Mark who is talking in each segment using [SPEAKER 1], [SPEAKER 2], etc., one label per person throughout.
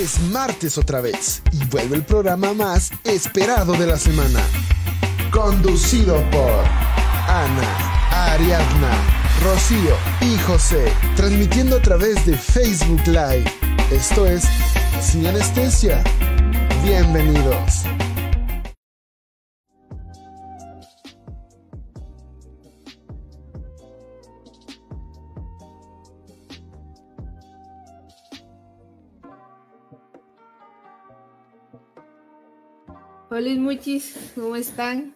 [SPEAKER 1] Es martes otra vez y vuelve el programa más esperado de la semana. Conducido por Ana, Ariadna, Rocío y José, transmitiendo a través de Facebook Live. Esto es Sin Anestesia. Bienvenidos.
[SPEAKER 2] Hola Muchis, ¿cómo están?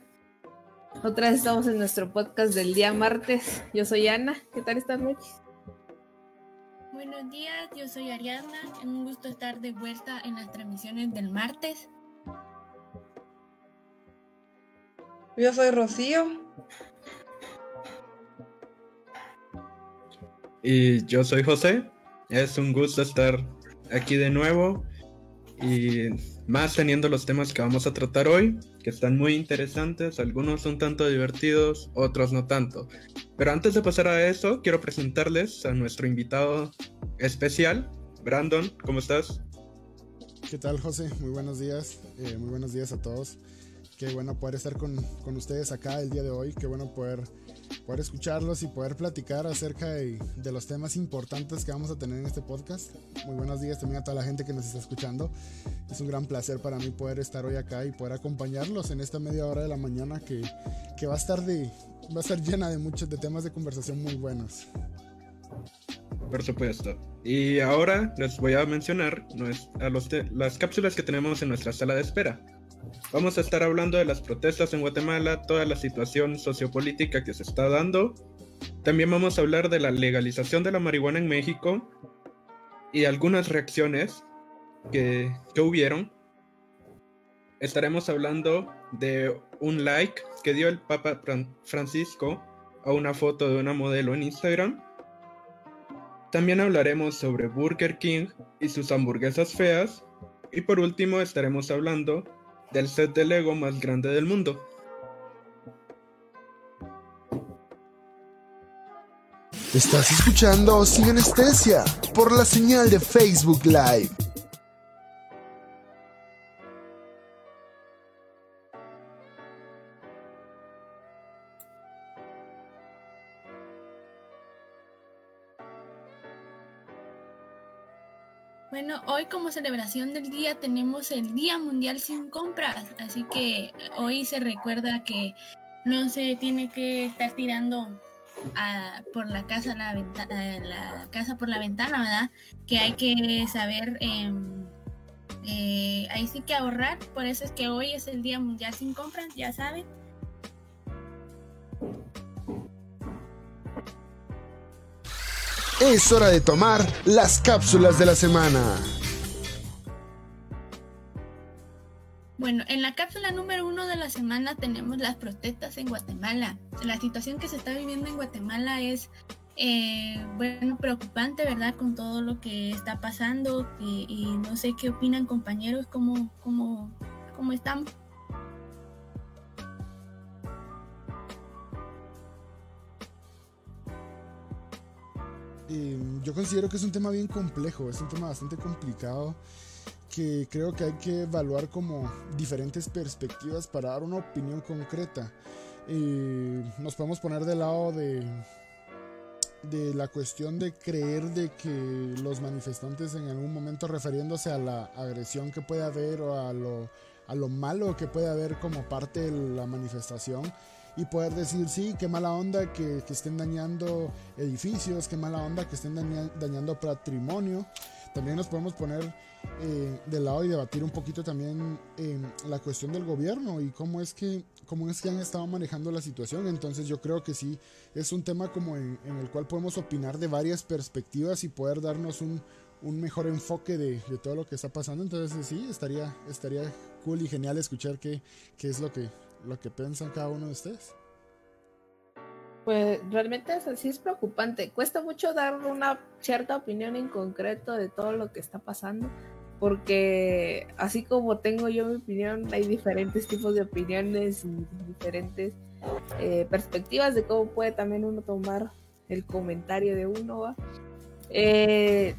[SPEAKER 2] Otra vez estamos en nuestro podcast del día martes. Yo soy Ana. ¿Qué tal estás, Muchis?
[SPEAKER 3] Buenos días, yo soy Ariadna. Es un gusto estar de vuelta en las transmisiones del martes.
[SPEAKER 4] Yo soy Rocío.
[SPEAKER 5] Y yo soy José. Es un gusto estar aquí de nuevo y más teniendo los temas que vamos a tratar hoy, que están muy interesantes, algunos un tanto divertidos, otros no tanto. Pero antes de pasar a eso, quiero presentarles a nuestro invitado especial, Brandon, ¿cómo estás?
[SPEAKER 6] ¿Qué tal, José? Muy buenos días, eh, muy buenos días a todos. Qué bueno poder estar con, con ustedes acá el día de hoy, qué bueno poder poder escucharlos y poder platicar acerca de, los temas importantes que vamos a tener en este podcast. Muy buenos días también a toda la gente que nos está escuchando. Es un gran placer para mí poder estar hoy acá y poder acompañarlos en esta media hora de la mañana que, que va a estar de va a estar llena de muchos de temas de conversación muy buenos.
[SPEAKER 5] Por supuesto. Y ahora les voy a mencionar a los las cápsulas que tenemos en nuestra sala de espera. Vamos a estar hablando de las protestas en Guatemala, toda la situación sociopolítica que se está dando. También vamos a hablar de la legalización de la marihuana en México y algunas reacciones que, que hubieron. Estaremos hablando de un like que dio el Papa Francisco a una foto de una modelo en Instagram. También hablaremos sobre Burger King y sus hamburguesas feas. Y por último estaremos hablando del set de Lego más grande del mundo.
[SPEAKER 1] Estás escuchando Sin Anestesia por la señal de Facebook Live.
[SPEAKER 3] Hoy como celebración del día tenemos el Día Mundial sin compras, así que hoy se recuerda que no se tiene que estar tirando por la casa la, la casa por la ventana, ¿verdad? Que hay que saber em, eh, ahí sí que ahorrar, por eso es que hoy es el Día Mundial sin compras, ya saben.
[SPEAKER 1] Es hora de tomar las cápsulas de la semana.
[SPEAKER 3] Bueno, en la cápsula número uno de la semana tenemos las protestas en Guatemala. La situación que se está viviendo en Guatemala es, eh, bueno, preocupante, ¿verdad? Con todo lo que está pasando y, no sé qué opinan compañeros, cómo, cómo, cómo estamos.
[SPEAKER 6] yo considero que es un tema bien complejo, es un tema bastante complicado que creo que hay que evaluar como diferentes perspectivas para dar una opinión concreta. nos podemos poner del lado de, de la cuestión de creer de que los manifestantes en algún momento refiriéndose a la agresión que puede haber o a lo, a lo malo que puede haber como parte de la manifestación, y poder decir, sí, qué mala onda que, estén dañando edificios, qué mala onda que estén dañando patrimonio. También nos podemos poner eh, de lado y debatir un poquito también eh, la cuestión del gobierno y cómo es que cómo es que han estado manejando la situación. Entonces yo creo que sí es un tema como en, el cual podemos opinar de varias perspectivas y poder darnos un, mejor enfoque de, todo lo que está pasando. Entonces sí, estaría, estaría cool y genial escuchar qué, qué es lo que, lo que piensan cada uno de ustedes.
[SPEAKER 2] Pues realmente es así, es preocupante. Cuesta mucho dar una cierta opinión en concreto de todo lo que está pasando, porque así como tengo yo mi opinión, hay diferentes tipos de opiniones y diferentes eh, perspectivas de cómo puede también uno tomar el comentario de uno. Eh,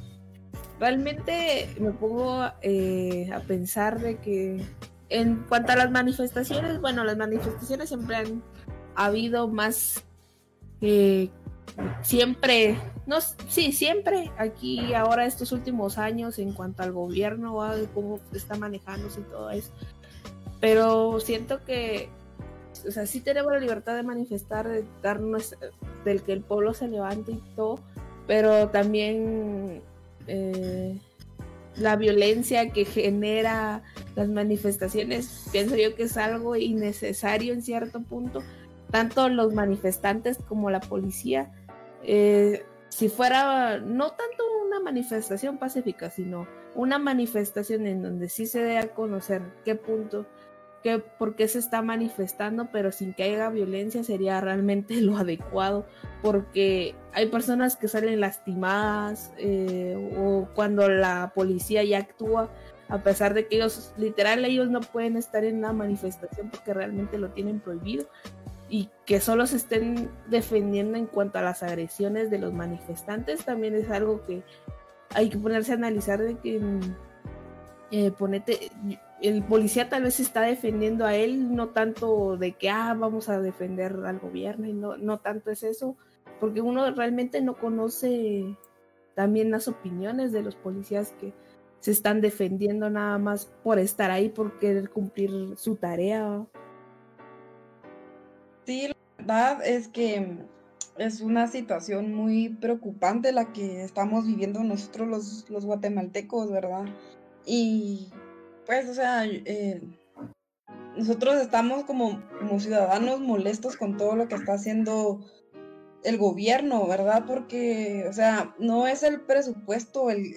[SPEAKER 2] realmente me pongo eh, a pensar de que en cuanto a las manifestaciones, bueno, las manifestaciones siempre han habido más eh, siempre, no, sí, siempre aquí ahora estos últimos años en cuanto al gobierno, de cómo está manejándose y todo eso. Pero siento que, o sea, sí tenemos la libertad de manifestar, de darnos, del que el pueblo se levante y todo, pero también eh, la violencia que genera las manifestaciones, pienso yo que es algo innecesario en cierto punto, tanto los manifestantes como la policía. Eh, si fuera no tanto una manifestación pacífica, sino una manifestación en donde sí se dé a conocer qué punto que por qué se está manifestando, pero sin que haya violencia sería realmente lo adecuado, porque hay personas que salen lastimadas eh, o cuando la policía ya actúa, a pesar de que ellos, literal, ellos no pueden estar en la manifestación porque realmente lo tienen prohibido y que solo se estén defendiendo en cuanto a las agresiones de los manifestantes, también es algo que hay que ponerse a analizar de que eh, ponete, el policía tal vez está defendiendo a él, no tanto de que, ah, vamos a defender al gobierno, y no, no tanto es eso, porque uno realmente no conoce también las opiniones de los policías que se están defendiendo nada más por estar ahí, por querer cumplir su tarea.
[SPEAKER 4] Sí, la verdad es que es una situación muy preocupante la que estamos viviendo nosotros los, los guatemaltecos, ¿verdad? Y pues, o sea, eh, nosotros estamos como, como ciudadanos molestos con todo lo que está haciendo el gobierno, ¿verdad? Porque, o sea, no es el presupuesto el,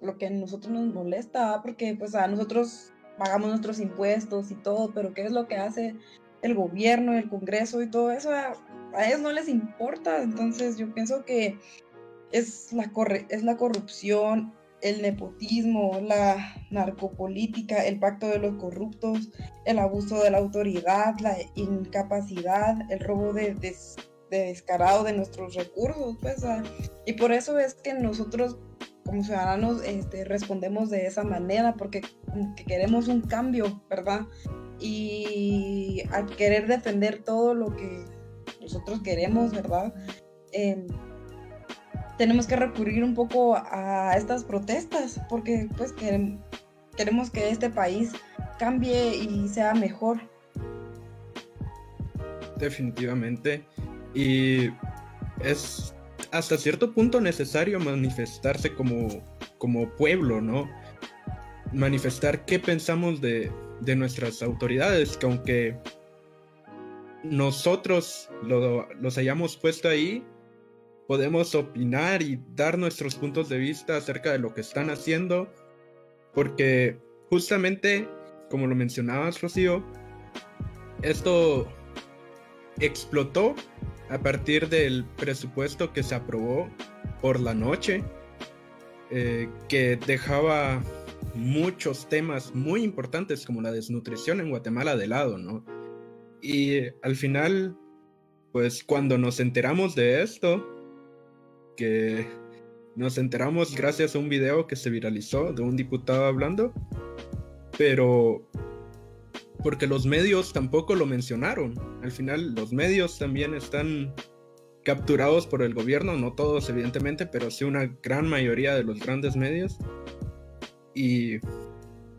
[SPEAKER 4] lo que a nosotros nos molesta, porque pues a nosotros pagamos nuestros impuestos y todo, pero ¿qué es lo que hace el gobierno, el Congreso y todo eso? A, ellos no les importa, entonces yo pienso que es la, corre es la corrupción, el nepotismo, la narcopolítica, el pacto de los corruptos, el abuso de la autoridad, la incapacidad, el robo de, descarado de nuestros recursos, pues, y por eso es que nosotros como ciudadanos este, respondemos de esa manera, porque queremos un cambio, ¿verdad? Y al querer defender todo lo que nosotros queremos, ¿verdad? Em, tenemos que recurrir un poco a estas protestas porque pues queremos que este país cambie y sea mejor.
[SPEAKER 5] Definitivamente. Y es hasta cierto punto necesario manifestarse como, como pueblo, ¿no? Manifestar qué pensamos de, de nuestras autoridades, que aunque nosotros lo, los hayamos puesto ahí, podemos opinar y dar nuestros puntos de vista acerca de lo que están haciendo, porque justamente, como lo mencionabas, Rocío, esto explotó a partir del presupuesto que se aprobó por la noche, eh, que dejaba muchos temas muy importantes como la desnutrición en Guatemala de lado, ¿no? Y al final, pues cuando nos enteramos de esto, que nos enteramos gracias a un video que se viralizó de un diputado hablando, pero porque los medios tampoco lo mencionaron. Al final los medios también están capturados por el gobierno, no todos evidentemente, pero sí una gran mayoría de los grandes medios. Y,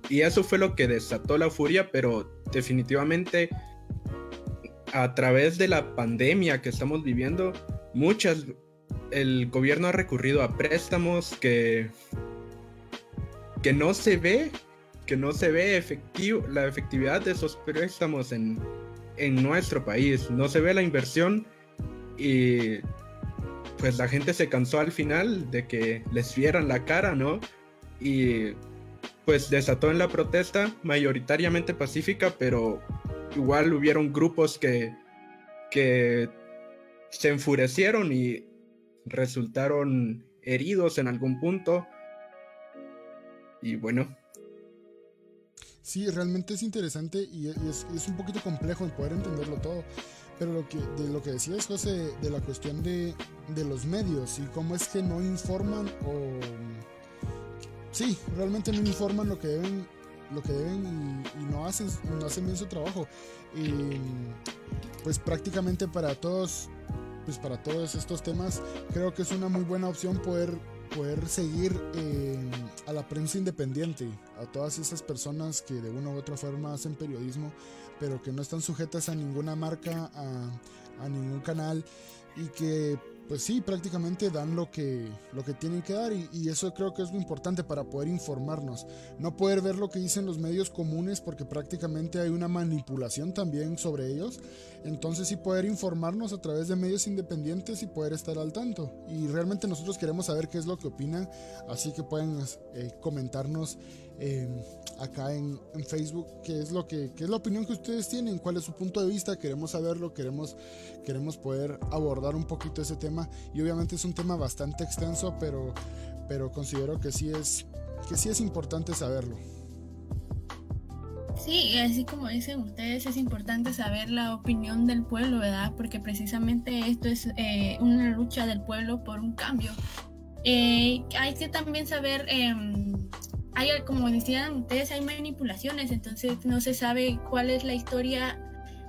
[SPEAKER 5] y eso fue lo que desató la furia, pero definitivamente a través de la pandemia que estamos viviendo, muchas el gobierno ha recurrido a préstamos que, que no se ve, que no se ve efectivo, la efectividad de esos préstamos en, en nuestro país. No se ve la inversión y pues la gente se cansó al final de que les vieran la cara, ¿no? Y pues desató en la protesta, mayoritariamente pacífica, pero igual hubieron grupos que, que se enfurecieron y resultaron heridos en algún punto. Y bueno.
[SPEAKER 6] Sí, realmente es interesante y es, un poquito complejo el poder entenderlo todo. Pero lo que, de lo que decías, José, de la cuestión de, de los medios y cómo es que no informan o sí, realmente no informan lo que deben, lo que deben y, no, hacen, no hacen bien su trabajo. Y pues prácticamente para todos, pues para todos estos temas, creo que es una muy buena opción poder poder seguir eh, a la prensa independiente, a todas esas personas que de una u otra forma hacen periodismo, pero que no están sujetas a ninguna marca, a, a ningún canal y que pues sí, prácticamente dan lo que, lo que tienen que dar y, eso creo que es lo importante para poder informarnos. No poder ver lo que dicen los medios comunes porque prácticamente hay una manipulación también sobre ellos. Entonces sí poder informarnos a través de medios independientes y poder estar al tanto. Y realmente nosotros queremos saber qué es lo que opinan, así que pueden eh, comentarnos eh, acá en, Facebook qué es lo que qué es la opinión que ustedes tienen, cuál es su punto de vista, queremos saberlo, queremos, queremos poder abordar un poquito ese tema y obviamente es un tema bastante extenso, pero, pero considero que sí es, que sí es importante saberlo.
[SPEAKER 3] Sí, así como dicen ustedes, es importante saber la opinión del pueblo, ¿verdad? Porque precisamente esto es eh, una lucha del pueblo por un cambio. Eh, hay que también saber em, hay, como decían ustedes, hay manipulaciones, entonces no se sabe cuál es la historia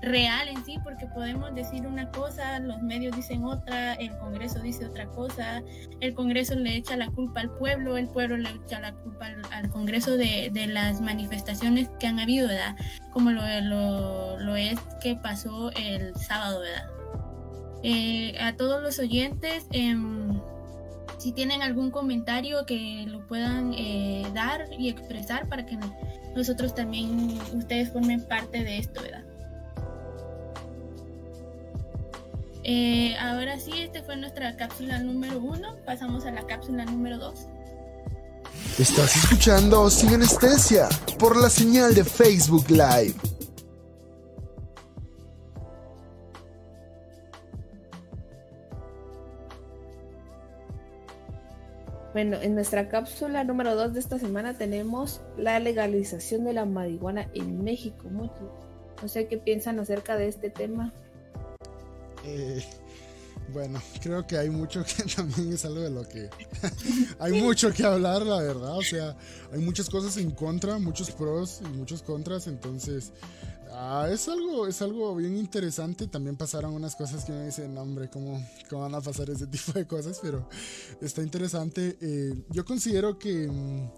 [SPEAKER 3] real en sí, porque podemos decir una cosa, los medios dicen otra, el Congreso dice otra cosa, el Congreso le echa la culpa al pueblo, el pueblo le echa la culpa al, Congreso de, de, las manifestaciones que han habido, ¿verdad? Como lo, lo, lo es que pasó el sábado, ¿verdad? Eh, a todos los oyentes, eh, si tienen algún comentario que lo puedan eh, dar y expresar para que nosotros también, ustedes formen parte de esto, ¿verdad? Eh, ahora sí, esta fue nuestra cápsula número uno. Pasamos a la cápsula número dos.
[SPEAKER 1] Estás escuchando Sin Anestesia por la señal de Facebook Live.
[SPEAKER 2] Bueno, en nuestra cápsula número 2 de esta semana tenemos la legalización de la marihuana en México. No sé qué piensan acerca de este tema.
[SPEAKER 6] Eh, bueno, creo que hay mucho que también es algo de lo que hay mucho que hablar, la verdad. O sea, hay muchas cosas en contra, muchos pros y muchos contras. Entonces, Ah, es algo, es algo bien interesante. También pasaron unas cosas que me dicen, hombre, ¿cómo, ¿cómo, van a pasar ese tipo de cosas? Pero está interesante. Eh, yo considero que, mm,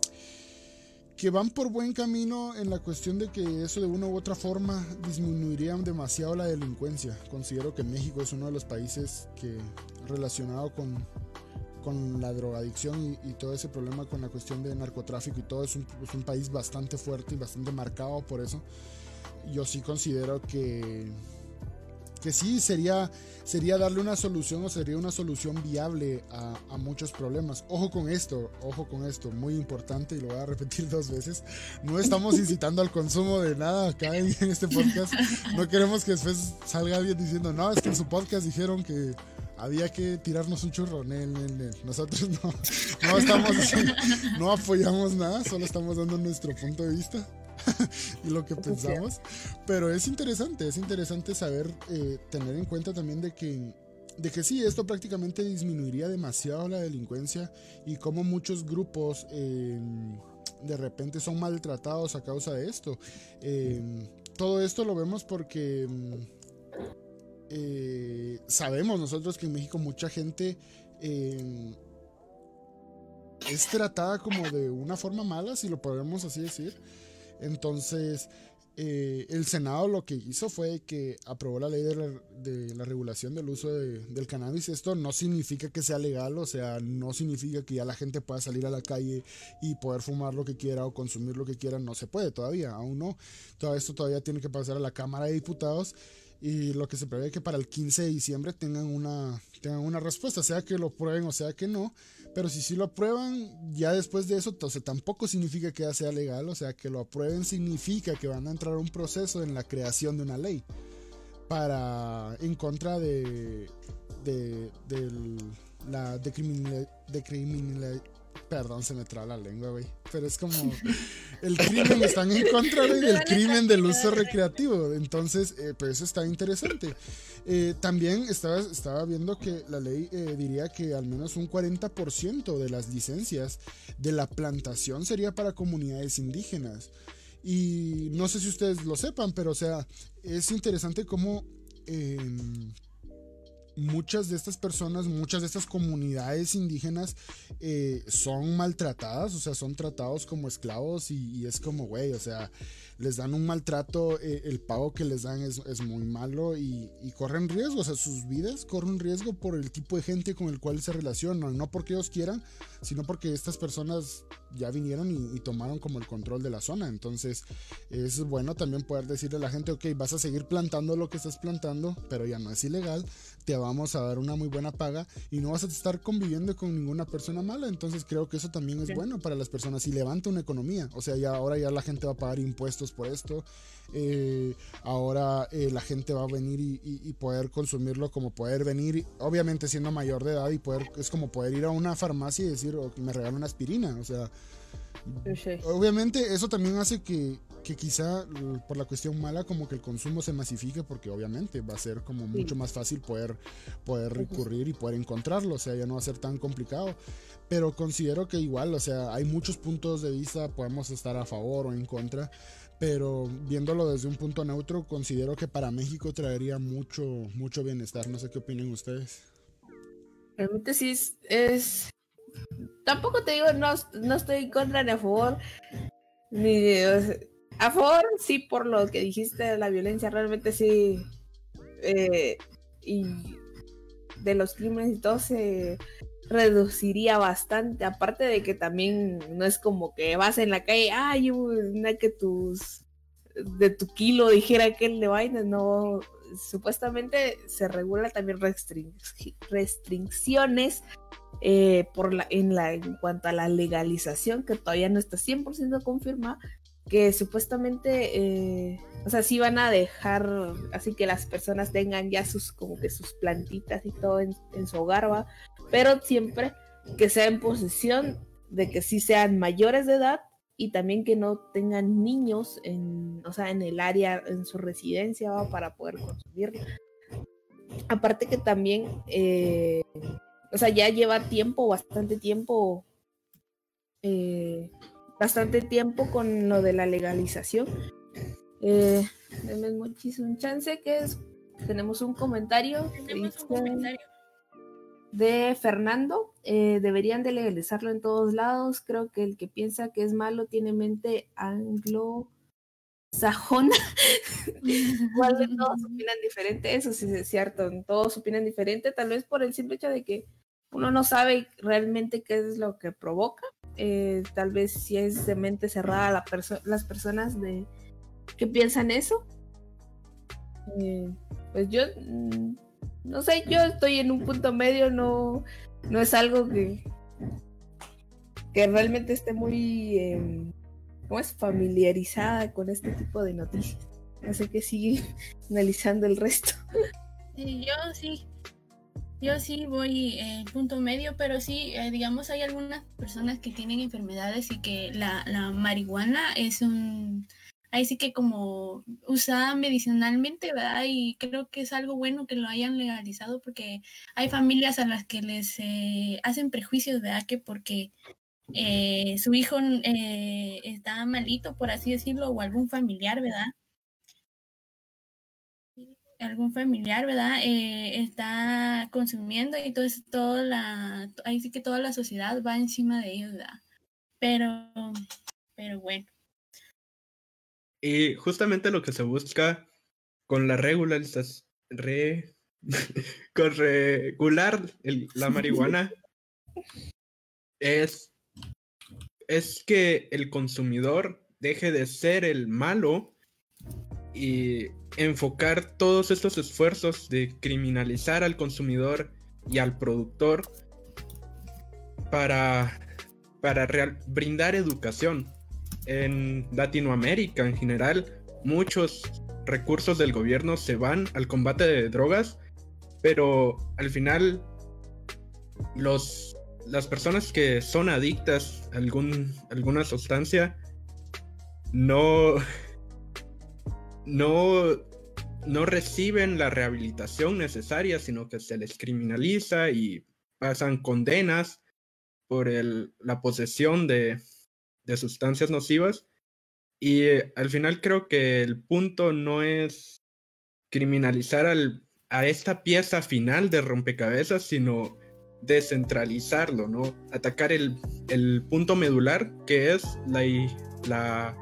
[SPEAKER 6] que van por buen camino en la cuestión de que eso de una u otra forma disminuiría demasiado la delincuencia. Considero que México es uno de los países que relacionado con, con la drogadicción y, todo ese problema con la cuestión de narcotráfico y todo es un, es un país bastante fuerte y bastante marcado por eso yo sí considero que, que sí sería, sería darle una solución o sería una solución viable a, muchos problemas. Ojo con esto, ojo con esto, muy importante y lo voy a repetir dos veces. No estamos incitando al consumo de nada acá en, este podcast. No queremos que después salga alguien diciendo, no, es que en su podcast dijeron que había que tirarnos un churro. Nosotros no, no estamos, no apoyamos nada, solo estamos dando nuestro punto de vista. Y lo que pensamos. Pero es interesante, es interesante saber, eh, tener en cuenta también de que, de que sí, esto prácticamente disminuiría demasiado la delincuencia y como muchos grupos em, de repente son maltratados a causa de esto. Em, todo esto lo vemos porque... Em, eh, sabemos nosotros que en México mucha gente es tratada como de una forma mala, si lo podemos así decir. Entonces, eh, el Senado lo que hizo fue que aprobó la ley de la, regulación del uso del cannabis. Esto no significa que sea legal, o sea, no significa que ya la gente pueda salir a la calle y poder fumar lo que quiera o consumir lo que quiera. No se puede todavía, aún no. Todo esto todavía tiene que pasar a la Cámara de Diputados y lo que se prevé es que para el 15 de diciembre tengan una, tengan una respuesta, sea que lo prueben o sea que no. Pero si sí lo aprueban, ya después de eso, entonces tampoco significa que ya sea legal, o sea, que lo aprueben significa que van a entrar a un proceso en la creación de una ley para en contra de, de, la decriminalización Perdón, se me traba la lengua, güey. Pero es como. El crimen están en contra, güey, del crimen del uso recreativo. Entonces, eh, pues eso está interesante. Eh, también estaba, estaba viendo que la ley eh, diría que al menos un 40% de las licencias de la plantación sería para comunidades indígenas. Y no sé si ustedes lo sepan, pero o sea, es interesante cómo em, muchas de estas personas, muchas de estas comunidades indígenas eh, son maltratadas, o sea, son tratados como esclavos y, es como, güey, o sea, les dan un maltrato, eh, el pago que les dan es, muy malo y, corren riesgo, o sea, sus vidas corren riesgo por el tipo de gente con el cual se relacionan, no porque ellos quieran, sino porque estas personas ya vinieron y, tomaron como el control de la zona. Entonces es bueno también poder decirle a la gente, ok, vas a seguir plantando lo que estás plantando, pero ya no es ilegal, te vamos a dar una muy buena paga y no vas a estar conviviendo con ninguna persona mala. Entonces creo que eso también es bueno para las personas y levanta una economía. O sea, ya ahora ya la gente va a pagar impuestos por esto. Eh, ahora eh, la gente va a venir y, poder consumirlo como poder venir, obviamente siendo mayor de edad y poder, es como poder ir a una farmacia y decir, oh, me regalan una aspirina, o sea, obviamente eso también hace que, que quizá por la cuestión mala como que el consumo se masifique porque obviamente va a ser como mucho más fácil poder, poder recurrir y poder encontrarlo, o sea, ya no va a ser tan complicado. Pero considero que igual, o sea, hay muchos puntos de vista, podemos estar a favor o en contra, pero viéndolo desde un punto neutro, considero que para México traería mucho, mucho bienestar. No sé qué opinan ustedes.
[SPEAKER 2] Realmente sí es, Tampoco te digo, no, no estoy en contra ni a favor. Ni a favor, sí, por lo que dijiste de la violencia, realmente sí. Eh, y de los crímenes y todo se reduciría bastante. Aparte de que también no es como que vas en la calle, ay, una que tus de tu kilo dijera que de vaina, no. Supuestamente se regula también restricciones eh, por la, en, la, en cuanto a la legalización, que todavía no está 100% confirmada, que supuestamente, eh, o sea, sí van a dejar así que las personas tengan ya sus, como que sus plantitas y todo en, en su hogar, ¿va? pero siempre que sea en posesión de que sí sean mayores de edad y también que no tengan niños en, o sea, en el área, en su residencia para poder consumirla. Aparte que también, eh, o sea, ya lleva tiempo, bastante tiempo, eh, bastante tiempo con lo de la legalización. Eh, denme muchísimo chance que es, tenemos un comentario.
[SPEAKER 3] Tenemos un comentario
[SPEAKER 2] de Fernando. Eh, deberían de legalizarlo en todos lados. Creo que el que piensa que es malo tiene mente anglo sajona. Igual de todos opinan diferente, eso sí es cierto, todos opinan diferente, tal vez por el simple hecho de que uno no sabe realmente qué es lo que provoca. Eh, tal vez si es de mente cerrada la las personas de que piensan eso. Eh, pues yo mm, no sé, yo estoy en un punto medio, no, no es algo que, que realmente esté muy, eh, ¿cómo es? Familiarizada con este tipo de noticias. Así que sigue analizando el resto.
[SPEAKER 3] Sí, yo sí, yo sí voy en punto medio, pero sí, eh, digamos, hay algunas personas que tienen enfermedades y que la, la marihuana es un ahí sí que como usada medicinalmente, ¿verdad? Y creo que es algo bueno que lo hayan legalizado porque hay familias a las que les eh, hacen prejuicios, ¿verdad? Que porque eh, su hijo eh, está malito, por así decirlo, o algún familiar, ¿verdad? algún familiar, ¿verdad? está consumiendo y entonces toda la, ahí sí que toda la sociedad va encima de ellos, ¿verdad? Pero, pero bueno.
[SPEAKER 5] Y justamente lo que se busca con la regularización, re, con regular la marihuana es, es que el consumidor deje de ser el malo y enfocar todos estos esfuerzos de criminalizar al consumidor y al productor para, para brindar educación. En Latinoamérica en general, muchos recursos del gobierno se van al combate de drogas, pero al final los, las personas que son adictas a algún, alguna sustancia no, no, no reciben la rehabilitación necesaria, sino que se les criminaliza y pasan condenas por el, la posesión de, de sustancias nocivas. Y eh, al final creo que el punto no es criminalizar al, a esta pieza final de rompecabezas, sino descentralizarlo, ¿no? Atacar el, el punto medular que es la, la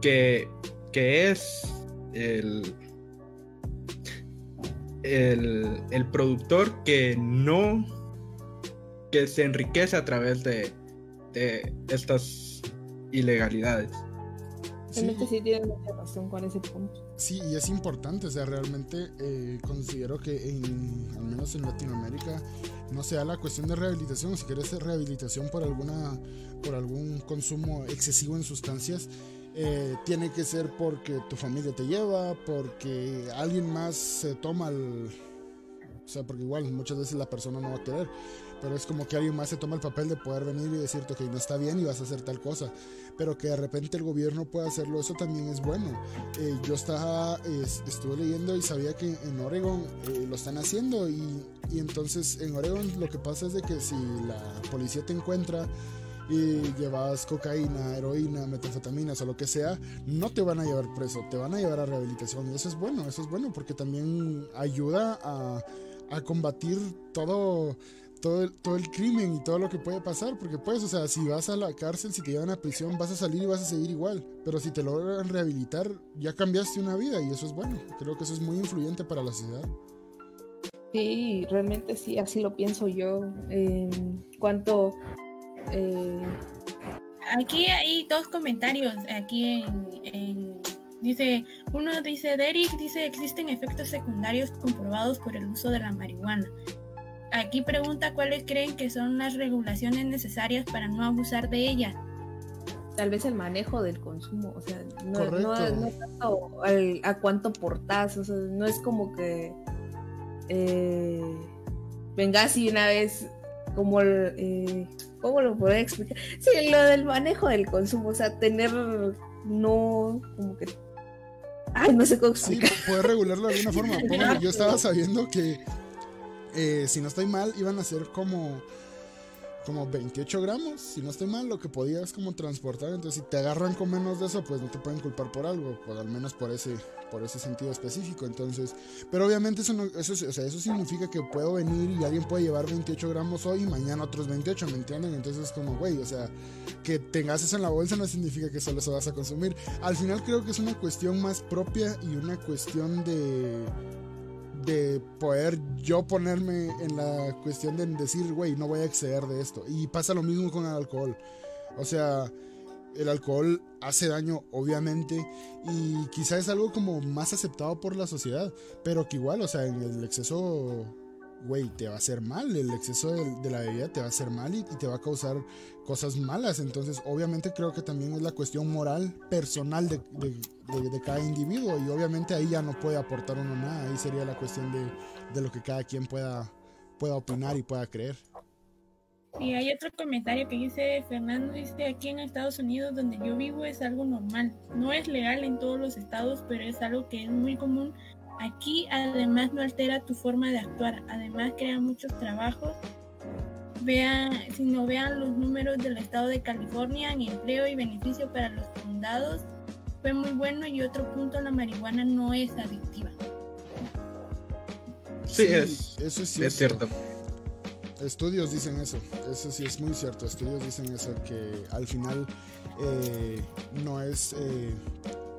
[SPEAKER 5] que, que es el, el, el productor que no que se enriquece a través de, de estas ilegalidades.
[SPEAKER 2] Realmente sí. tiene mucha razón con ese punto.
[SPEAKER 6] Sí, y es importante, o sea, realmente eh, considero que en, al menos en Latinoamérica no sea la cuestión de rehabilitación, si quieres rehabilitación por alguna por algún consumo excesivo en sustancias, eh, tiene que ser porque tu familia te lleva, porque alguien más se toma el... O sea, porque igual muchas veces la persona no va a querer pero es como que alguien más se toma el papel de poder venir y decirte que no está bien y vas a hacer tal cosa, pero que de repente el gobierno pueda hacerlo, eso también es bueno. Eh, yo estaba, estuve leyendo y sabía que en Oregon eh, lo están haciendo y, y, entonces en Oregon lo que pasa es de que si la policía te encuentra y llevas cocaína, heroína, metanfetaminas o lo que sea, no te van a llevar preso, te van a llevar a rehabilitación y eso es bueno, eso es bueno porque también ayuda a, a combatir todo todo el, todo el crimen y todo lo que puede pasar, porque pues, o sea, si vas a la cárcel, si te llevan a prisión, vas a salir y vas a seguir igual, pero si te logran rehabilitar, ya cambiaste una vida y eso es bueno, creo que eso es muy influyente para la sociedad.
[SPEAKER 2] Sí, realmente sí, así lo pienso yo. En cuanto... Eh...
[SPEAKER 3] Aquí hay dos comentarios, aquí en, Dice, uno dice, Derek dice, existen efectos secundarios comprobados por el uso de la marihuana. Aquí pregunta cuáles creen que son las regulaciones necesarias para no abusar de ella.
[SPEAKER 2] Tal vez el manejo del consumo, o sea, no, no, tanto a cuánto portás, o sea, no es como que eh, vengas y una vez como el, eh, ¿cómo lo puedo explicar? Sí, lo del manejo del consumo, o sea, tener no como que Ay, no sé cómo explicar.
[SPEAKER 6] Sí, poder regularlo de alguna forma. yo estaba sabiendo que eh, si no estoy mal, iban a ser como, como 28 gramos, si no estoy mal, lo que podías como transportar. Entonces, si te agarran con menos de eso, pues no te pueden culpar por algo, pues al menos por ese, por ese sentido específico. Entonces, pero obviamente eso, eso, o sea, eso significa que puedo venir y alguien puede llevar 28 gramos hoy y mañana otros 28, ¿me entienden? Entonces es como, güey, o sea, que tengas eso en la bolsa no significa que solo eso vas a consumir. Al final creo que es una cuestión más propia y una cuestión de de poder yo ponerme en la cuestión de decir, güey, no voy a exceder de esto. Y pasa lo mismo con el alcohol. O sea, el alcohol hace daño, obviamente, y quizá es algo como más aceptado por la sociedad, pero que igual, o sea, en el exceso güey, te va a hacer mal, el exceso de, la bebida te va a hacer mal y, te va a causar cosas malas. Entonces, obviamente creo que también es la cuestión moral personal de, cada individuo y obviamente ahí ya no puede aportar uno nada, ahí sería la cuestión de, lo que cada quien pueda, pueda opinar y pueda creer.
[SPEAKER 3] Y hay otro comentario que dice, Fernando dice, aquí en Estados Unidos donde yo vivo es algo normal. No es legal en todos los estados, pero es algo que es muy común Aquí además no altera tu forma de actuar, además crea muchos trabajos. Vean, si no vean los números del estado de California en empleo y beneficio para los condados, fue muy bueno y otro punto, la marihuana no es adictiva.
[SPEAKER 5] Sí, es, eso es cierto.
[SPEAKER 6] Estudios dicen eso, eso sí es muy cierto. Estudios dicen eso, que al final eh, no es eh,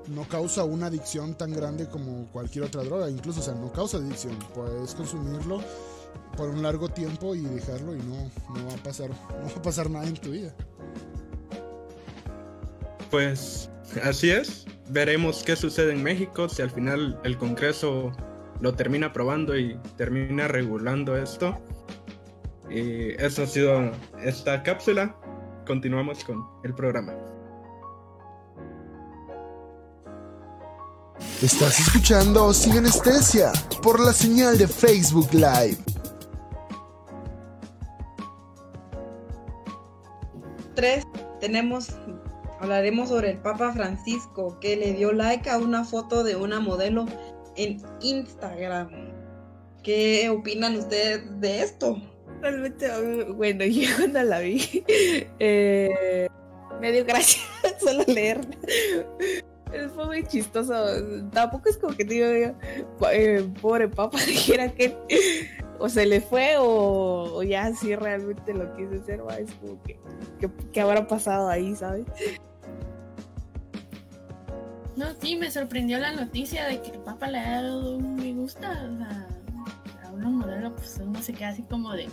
[SPEAKER 6] no causa una adicción tan grande como cualquier otra droga, incluso, o sea, no causa adicción, puedes consumirlo por un largo tiempo y dejarlo y no, no va a pasar, no va a pasar nada en tu vida.
[SPEAKER 5] Pues así es, veremos qué sucede en México, si al final el Congreso lo termina aprobando y termina regulando esto. Y eso ha sido esta cápsula. Continuamos con el programa.
[SPEAKER 1] Estás escuchando Sin Anestesia por la señal de Facebook Live.
[SPEAKER 4] Tenemos, hablaremos sobre el Papa Francisco, que le dio like a una foto de una modelo en Instagram. ¿Qué opinan ustedes de esto?
[SPEAKER 2] Realmente, bueno, yo cuando la vi, eh, me dio gracia solo leer. Fue muy chistoso. Tampoco es como que digo, eh, pobre papá, dijera que o se le fue o, ya sí realmente lo quise hacer. Es como que, que, habrá pasado ahí, ¿sabes?
[SPEAKER 3] No, sí, me sorprendió la noticia de que el papá le ha dado un me gusta a una modelo, pues uno se queda así como de,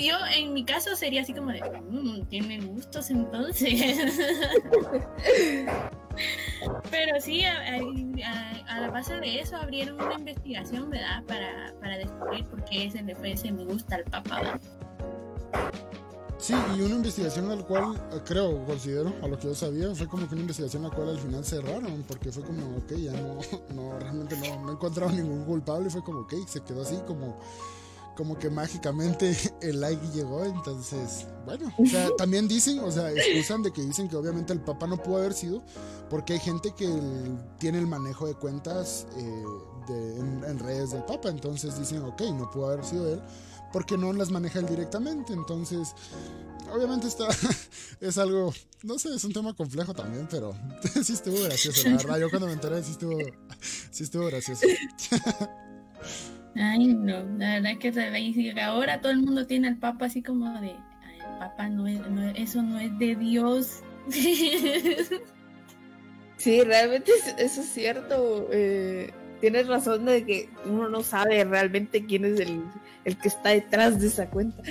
[SPEAKER 3] yo en mi caso sería así como de, mmm, tiene gustos entonces. Pero sí, a, la base de eso abrieron una investigación, ¿verdad? Para, para descubrir por qué se le ese me gusta al papá.
[SPEAKER 6] Sí, y una investigación al cual, creo, considero, a lo que yo sabía, fue como que una investigación la cual al final cerraron, porque fue como, ok, ya no, no realmente no, no encontraron ningún culpable, fue como, ok, se quedó así como como que mágicamente el like llegó, entonces, bueno, o sea, también dicen, o sea, excusan de que dicen que obviamente el Papa no pudo haber sido, porque hay gente que tiene el manejo de cuentas eh, en, redes del Papa, entonces dicen, ok, no pudo haber sido él, porque no las maneja él directamente, entonces, obviamente está, es algo, no sé, es un tema complejo también, pero sí estuvo gracioso, la verdad, yo cuando me enteré sí estuvo, sí estuvo gracioso.
[SPEAKER 3] Ay, no, la verdad que se ve ahora todo el mundo tiene al Papa así como de, el Papa no es, eso no es de Dios.
[SPEAKER 2] Sí, realmente eso es cierto. Eh, tienes razón de que uno no sabe realmente quién es el, el que está detrás de esa cuenta.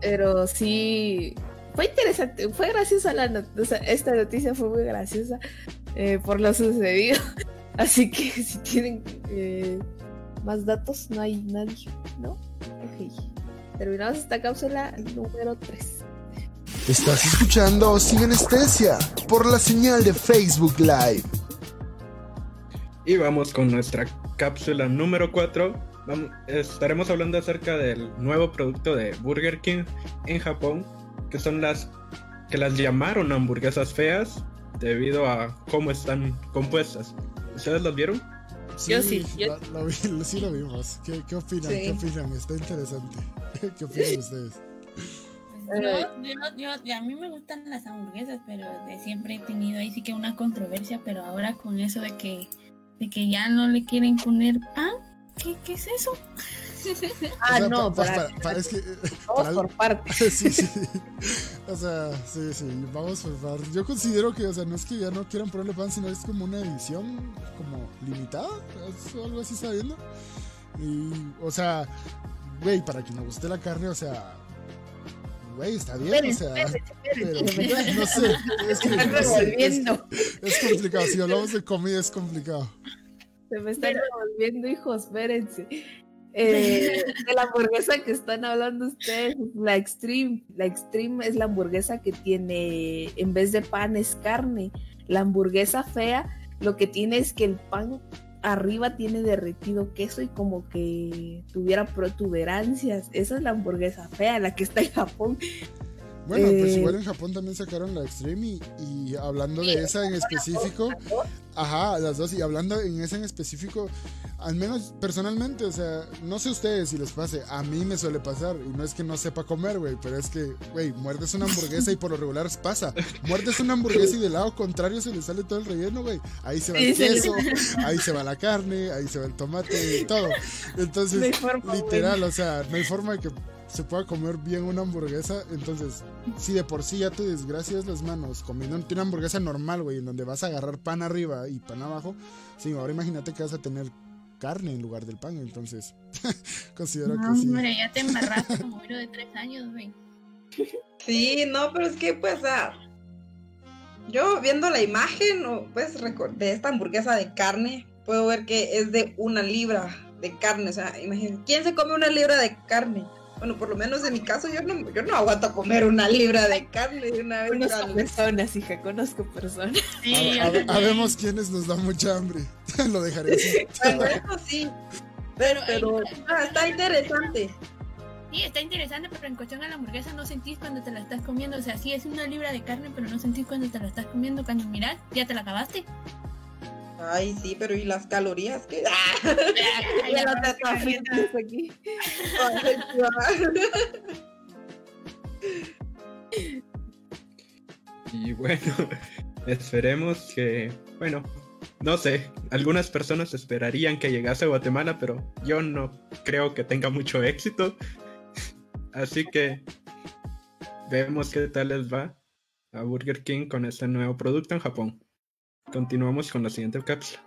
[SPEAKER 2] Pero sí, fue interesante, fue graciosa la noticia, esta noticia fue muy graciosa eh, por lo sucedido. Así que si tienen eh, más datos, no hay nadie, ¿no? Ok. Terminamos esta cápsula número 3.
[SPEAKER 1] Estás escuchando Sin Anestesia por la señal de Facebook Live.
[SPEAKER 5] Y vamos con nuestra cápsula número 4. estaremos hablando acerca del nuevo producto de Burger King en Japón, que son las que las llamaron hamburguesas feas debido a cómo están compuestas. ¿Ustedes lo vieron?
[SPEAKER 2] Sí, yo sí.
[SPEAKER 6] Lo, sí lo vimos. ¿Qué, qué opinan? ¿Qué opinan? Está interesante. ¿Qué opinan ustedes?
[SPEAKER 3] Yo, yo, a mí me gustan las hamburguesas, pero de siempre he tenido ahí sí que una controversia, pero ahora con eso de que, de que ya no le quieren poner pan, ¿qué, qué es eso?
[SPEAKER 2] Ah, no, para,
[SPEAKER 6] que,
[SPEAKER 2] vamos por partes.
[SPEAKER 6] sí, sí. O sea, sí, sí, vamos por partes. Yo considero que, o sea, no es que ya no quieran ponerle pan, sino es como una edición como limitada, o algo así sabiendo. Y, o sea, güey, para quien me guste la carne, o sea, güey, está bien, o sea, pero, no sé, es que es, complicado, si hablamos de comida es complicado.
[SPEAKER 2] Se me están revolviendo, hijos, espérense. Eh, de la hamburguesa que están hablando ustedes, la Extreme. La Extreme es la hamburguesa que tiene, en vez de pan, es carne. La hamburguesa fea, lo que tiene es que el pan arriba tiene derretido queso y como que tuviera protuberancias. Esa es la hamburguesa fea, la que está en Japón.
[SPEAKER 6] Bueno, pues eh, igual en Japón también sacaron la Extreme y, hablando de esa en específico, ajá, las dos, y hablando en esa en específico, al menos personalmente, o sea, no sé ustedes si les pase, a mí me suele pasar, y no es que no sepa comer, güey, pero es que, güey, muerdes una hamburguesa y por lo regular pasa, muerdes una hamburguesa y del lado contrario se le sale todo el relleno, güey, ahí se va el queso, ahí se va la carne, ahí se va el tomate, todo. Entonces, literal, o sea, no hay forma de que se pueda comer bien una hamburguesa. Entonces, si de por sí ya te desgracias las manos comiendo una hamburguesa normal, güey, en donde vas a agarrar pan arriba y pan abajo, sí, ahora imagínate que vas a tener carne en lugar del pan. Entonces, considero que sí.
[SPEAKER 3] Hombre, ya te embarraste como yo de tres años, güey.
[SPEAKER 4] Sí, no, pero es que, pues, yo viendo la imagen, pues, de esta hamburguesa de carne, puedo ver que es de una libra de carne. O sea, imagínate, ¿quién se come una libra de carne? Bueno, por lo menos en mi caso, yo no, yo no aguanto comer una libra de carne de una vez.
[SPEAKER 2] Conozco personas, hija, conozco personas.
[SPEAKER 6] Sí, Habemos quienes nos da mucha hambre. lo dejaré así.
[SPEAKER 4] bueno, eso sí. Pero, pero ah, está interesante.
[SPEAKER 3] Sí, está interesante, pero en cuestión a la hamburguesa no sentís cuando te la estás comiendo. O sea, sí es una libra de carne, pero no sentís cuando te la estás comiendo. Cuando mirás, ya te la acabaste.
[SPEAKER 4] Ay, sí, pero ¿y las calorías? ¿Qué?
[SPEAKER 2] Ya no te afientas aquí.
[SPEAKER 5] Y bueno, esperemos que, bueno, no sé, algunas personas esperarían que llegase a Guatemala, pero yo no creo que tenga mucho éxito. Así que vemos qué tal les va a Burger King con este nuevo producto en Japón. Continuamos con la siguiente cápsula.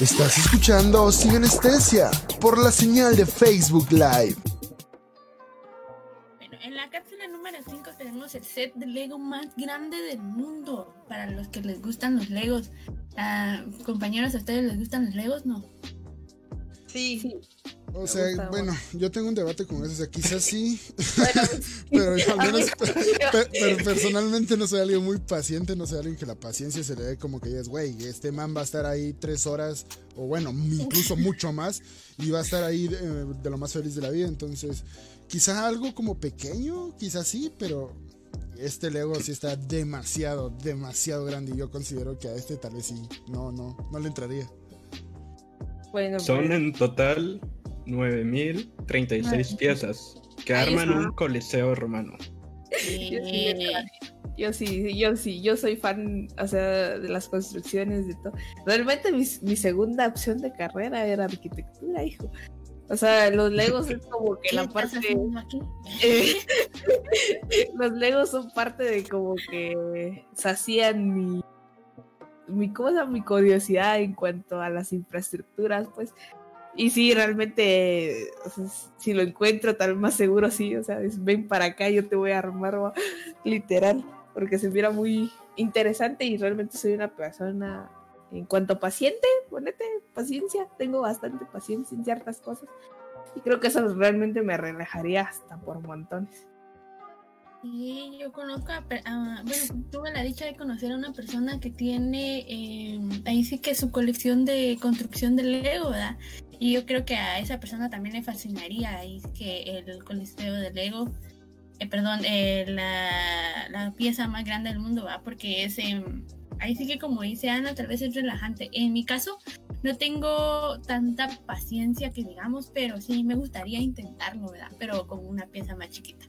[SPEAKER 1] Estás escuchando Sin Anestesia por la señal de Facebook Live.
[SPEAKER 3] Bueno, en la cápsula número 5 tenemos el set de Lego más grande del mundo. Para los que les gustan los Legos. Ah, compañeros, ¿a ustedes les gustan los Legos? No.
[SPEAKER 4] Sí.
[SPEAKER 2] Sí.
[SPEAKER 6] O sea,
[SPEAKER 2] gusta,
[SPEAKER 6] bueno, yo tengo un debate con eso. O sea, quizás sí,
[SPEAKER 2] Bueno,
[SPEAKER 6] pero al menos, pero personalmente no soy alguien muy paciente. No soy alguien que la paciencia se le dé como que digas, güey, este man va a estar ahí tres horas, o bueno, incluso mucho más, y va a estar ahí de, de lo más feliz de la vida. Entonces, quizás algo como pequeño, quizás sí, pero este Lego sí está demasiado, demasiado grande. Y yo considero que a este tal vez sí, no, no, no le entraría.
[SPEAKER 2] Bueno,
[SPEAKER 5] Son
[SPEAKER 2] pues,
[SPEAKER 5] en total 9036 piezas que
[SPEAKER 2] Ahí
[SPEAKER 5] arman
[SPEAKER 2] está.
[SPEAKER 5] un coliseo romano.
[SPEAKER 2] Yo sí, yo sí, yo sí, yo soy fan, o sea, de las construcciones, de todo. Realmente mi, mi segunda opción de carrera era arquitectura, hijo. O sea, los Legos es como que
[SPEAKER 3] ¿Qué
[SPEAKER 2] la
[SPEAKER 3] estás
[SPEAKER 2] parte...
[SPEAKER 3] haciendo aquí?
[SPEAKER 2] eh, los Legos son parte de como que sacían mi... Mi, ¿cómo se mi curiosidad en cuanto a las infraestructuras, pues. Y sí, realmente, si lo encuentro, tal más seguro sí, o sea, ven para acá, yo te voy a armar, literal, porque se mira muy interesante y realmente soy una persona, en cuanto paciente, ponete paciencia, tengo bastante paciencia en ciertas cosas y creo que eso realmente me relajaría hasta por montones.
[SPEAKER 3] Sí, yo conozco a, a- bueno, tuve la dicha de conocer a una persona que tiene, eh, ahí sí que su colección de construcción de Lego, ¿verdad? Y yo creo que a esa persona también le fascinaría ahí que el coliseo de Lego, eh, perdón, eh, la, pieza más grande del mundo, ¿va? Porque es, em, ahí sí que como dice Ana, tal vez es relajante. En mi caso, no tengo tanta paciencia que digamos, pero sí me gustaría intentarlo, ¿verdad? Pero con una pieza más chiquita.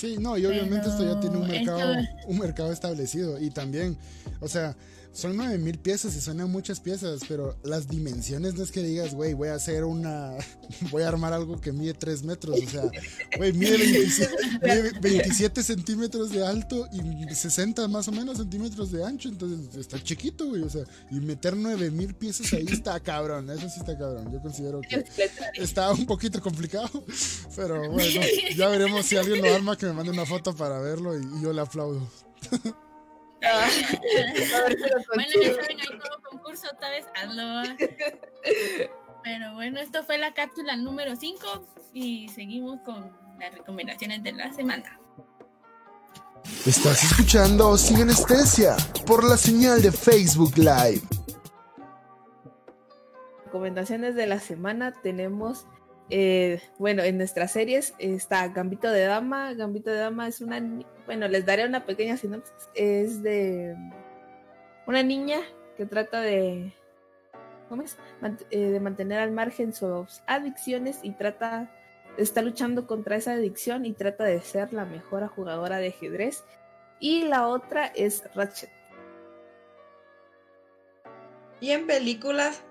[SPEAKER 6] Sí, no, y obviamente esto ya tiene un mercado,
[SPEAKER 3] esto-
[SPEAKER 6] un mercado establecido. Y también, o sea, son 9000 piezas y suenan muchas piezas, pero las dimensiones no es que digas, güey, voy a hacer una. Voy a armar algo que mide 3 metros. O sea, güey, mide 27, mide 27 centímetros de alto y 60 más o menos centímetros de ancho. Entonces está chiquito, güey. O sea, y meter 9000 piezas ahí está cabrón. Eso sí está cabrón. Yo considero que está un poquito complicado, pero bueno, ya veremos si alguien lo arma, que me mande una foto para verlo y, y yo le aplaudo.
[SPEAKER 3] Bueno,
[SPEAKER 2] consigo.
[SPEAKER 3] ya saben, hay nuevo concurso, otra vez hazlo. Pero bueno, esto fue la cápsula número 5 y seguimos con las recomendaciones de la semana.
[SPEAKER 1] Estás escuchando Sin Anestesia por la señal de Facebook Live.
[SPEAKER 2] recomendaciones de la semana tenemos, eh, bueno, en nuestras series está Gambito de Dama. Gambito de Dama es una, bueno, les daré una pequeña sinopsis. Es de una niña que trata de, ¿cómo es? Eh, de mantener al margen sus adicciones y trata, está luchando contra esa adicción y trata de ser la mejor jugadora de ajedrez. Y la otra es Ratchet.
[SPEAKER 4] Y en películas,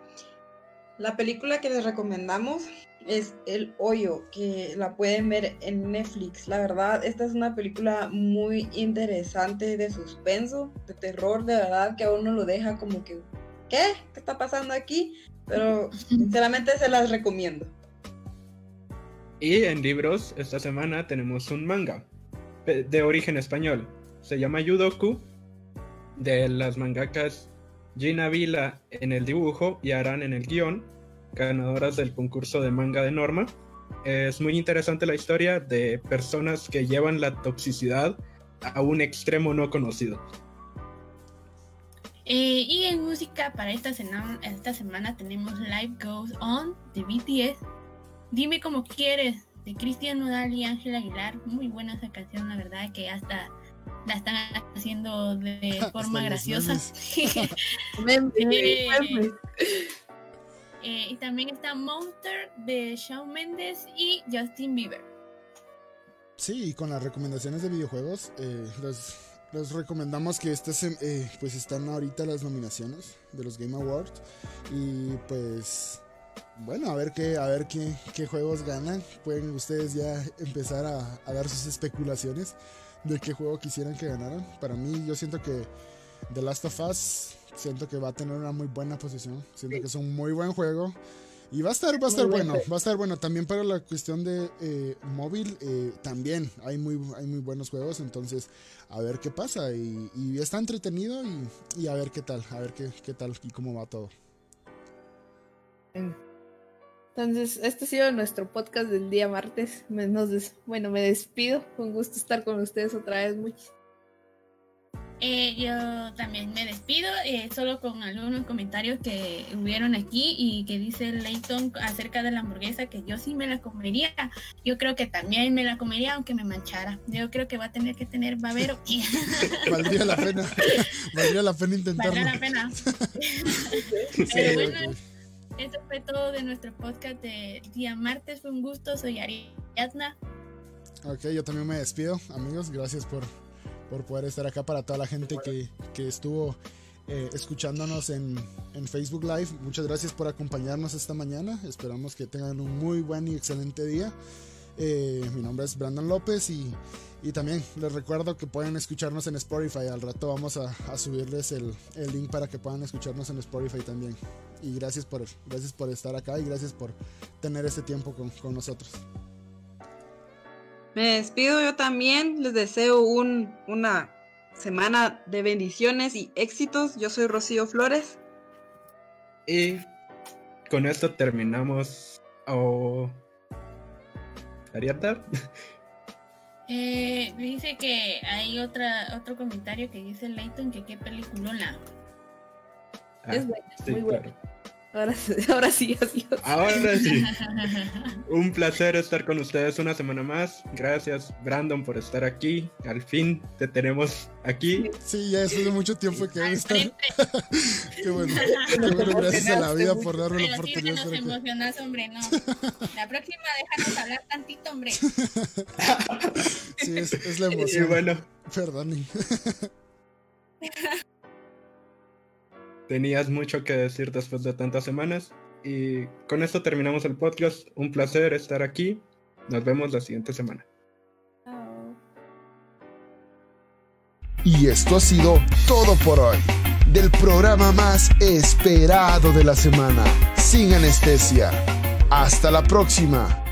[SPEAKER 4] la película que les recomendamos es El Hoyo, que la pueden ver en Netflix. La verdad, esta es una película muy interesante de suspenso, de terror, de verdad, que a uno lo deja como que, ¿qué? ¿Qué está pasando aquí? Pero sinceramente se las recomiendo.
[SPEAKER 5] Y en libros, esta semana tenemos un manga de origen español. Se llama Yudoku, de las mangakas Gina Vila en el dibujo y Aran en el guion, ganadoras del concurso de manga de Norma. Es muy interesante la historia de personas que llevan la toxicidad a un extremo no conocido.
[SPEAKER 3] Eh, y en música para esta, sena- esta semana tenemos Life Goes On de BTS, Dime como quieres este, Cristian Nodal y Ángel Aguilar. Muy buena esa canción, la verdad, que hasta la están haciendo de forma graciosa. Eh, eh, y también está Monster de Shawn Mendes y Justin Bieber.
[SPEAKER 6] Sí, y con las recomendaciones de videojuegos, eh, les, recomendamos que este eh, pues están ahorita las nominaciones de los Game Awards. Y pues bueno, a ver qué, a ver qué, qué juegos ganan. Pueden ustedes ya empezar a, a, dar sus especulaciones de qué juego quisieran que ganaran. Para mí, yo siento que The Last of Us siento que va a tener una muy buena posición. Siento que es un muy buen juego. Y va a estar, va a estar bueno, va a estar bueno. También para la cuestión de eh, móvil, eh, también hay muy, hay muy buenos juegos. Entonces, a ver qué pasa. Y, está entretenido y, a ver qué tal, a ver qué, qué tal y cómo va todo.
[SPEAKER 2] Entonces, este ha sido nuestro podcast del día martes. bueno, me despido. Un gusto estar con ustedes otra vez. Muchas
[SPEAKER 3] eh, yo también me despido, eh, solo con algunos comentarios que hubieron aquí y que dice Leighton acerca de la hamburguesa, que yo sí me la comería. Yo creo que también me la comería, aunque me manchara. Yo creo que va a tener que tener babero.
[SPEAKER 6] Valdría la pena, valdría la pena intentarlo.
[SPEAKER 3] Valdría la pena. Pero bueno, eso fue todo de nuestro podcast de día martes. Fue un gusto, soy Ariadna.
[SPEAKER 6] Ok, yo también me despido, amigos. Gracias por por poder estar acá para toda la gente que, que estuvo eh, escuchándonos en, en, Facebook Live. Muchas gracias por acompañarnos esta mañana. Esperamos que tengan un muy buen y excelente día. Eh, mi nombre es Brandon López y, y, también les recuerdo que pueden escucharnos en Spotify. Al rato vamos a, a subirles el, el, link para que puedan escucharnos en Spotify también. Y gracias por, gracias por estar acá y gracias por tener este tiempo con, con nosotros.
[SPEAKER 4] Me despido yo también, les deseo un, una semana de bendiciones y éxitos. Yo soy Rocío Flores.
[SPEAKER 5] Y con esto terminamos. Oh... ¿Ariata?
[SPEAKER 3] Eh, dice que hay otra, otro comentario que dice Leighton que qué peliculona.
[SPEAKER 2] Ah, es buena, muy buena. Ahora, ahora sí, adiós.
[SPEAKER 5] Ahora sí. Un placer estar con ustedes una semana más. Gracias, Brandon, por estar aquí. Al fin te tenemos aquí.
[SPEAKER 6] Sí, ya después de mucho tiempo que hay estar. qué bueno. Qué bueno, gracias a la vida por darme la oportunidad.
[SPEAKER 3] Sí, nos emocionas, hombre, no. La próxima déjanos hablar tantito, hombre.
[SPEAKER 6] sí, es, es la emoción.
[SPEAKER 5] Y bueno.
[SPEAKER 6] Perdón.
[SPEAKER 5] Tenías mucho que decir después de tantas semanas. Y con esto terminamos el podcast. Un placer estar aquí. Nos vemos la siguiente semana.
[SPEAKER 1] Y esto ha sido todo por hoy. Del programa más esperado de la semana. Sin anestesia. Hasta la próxima.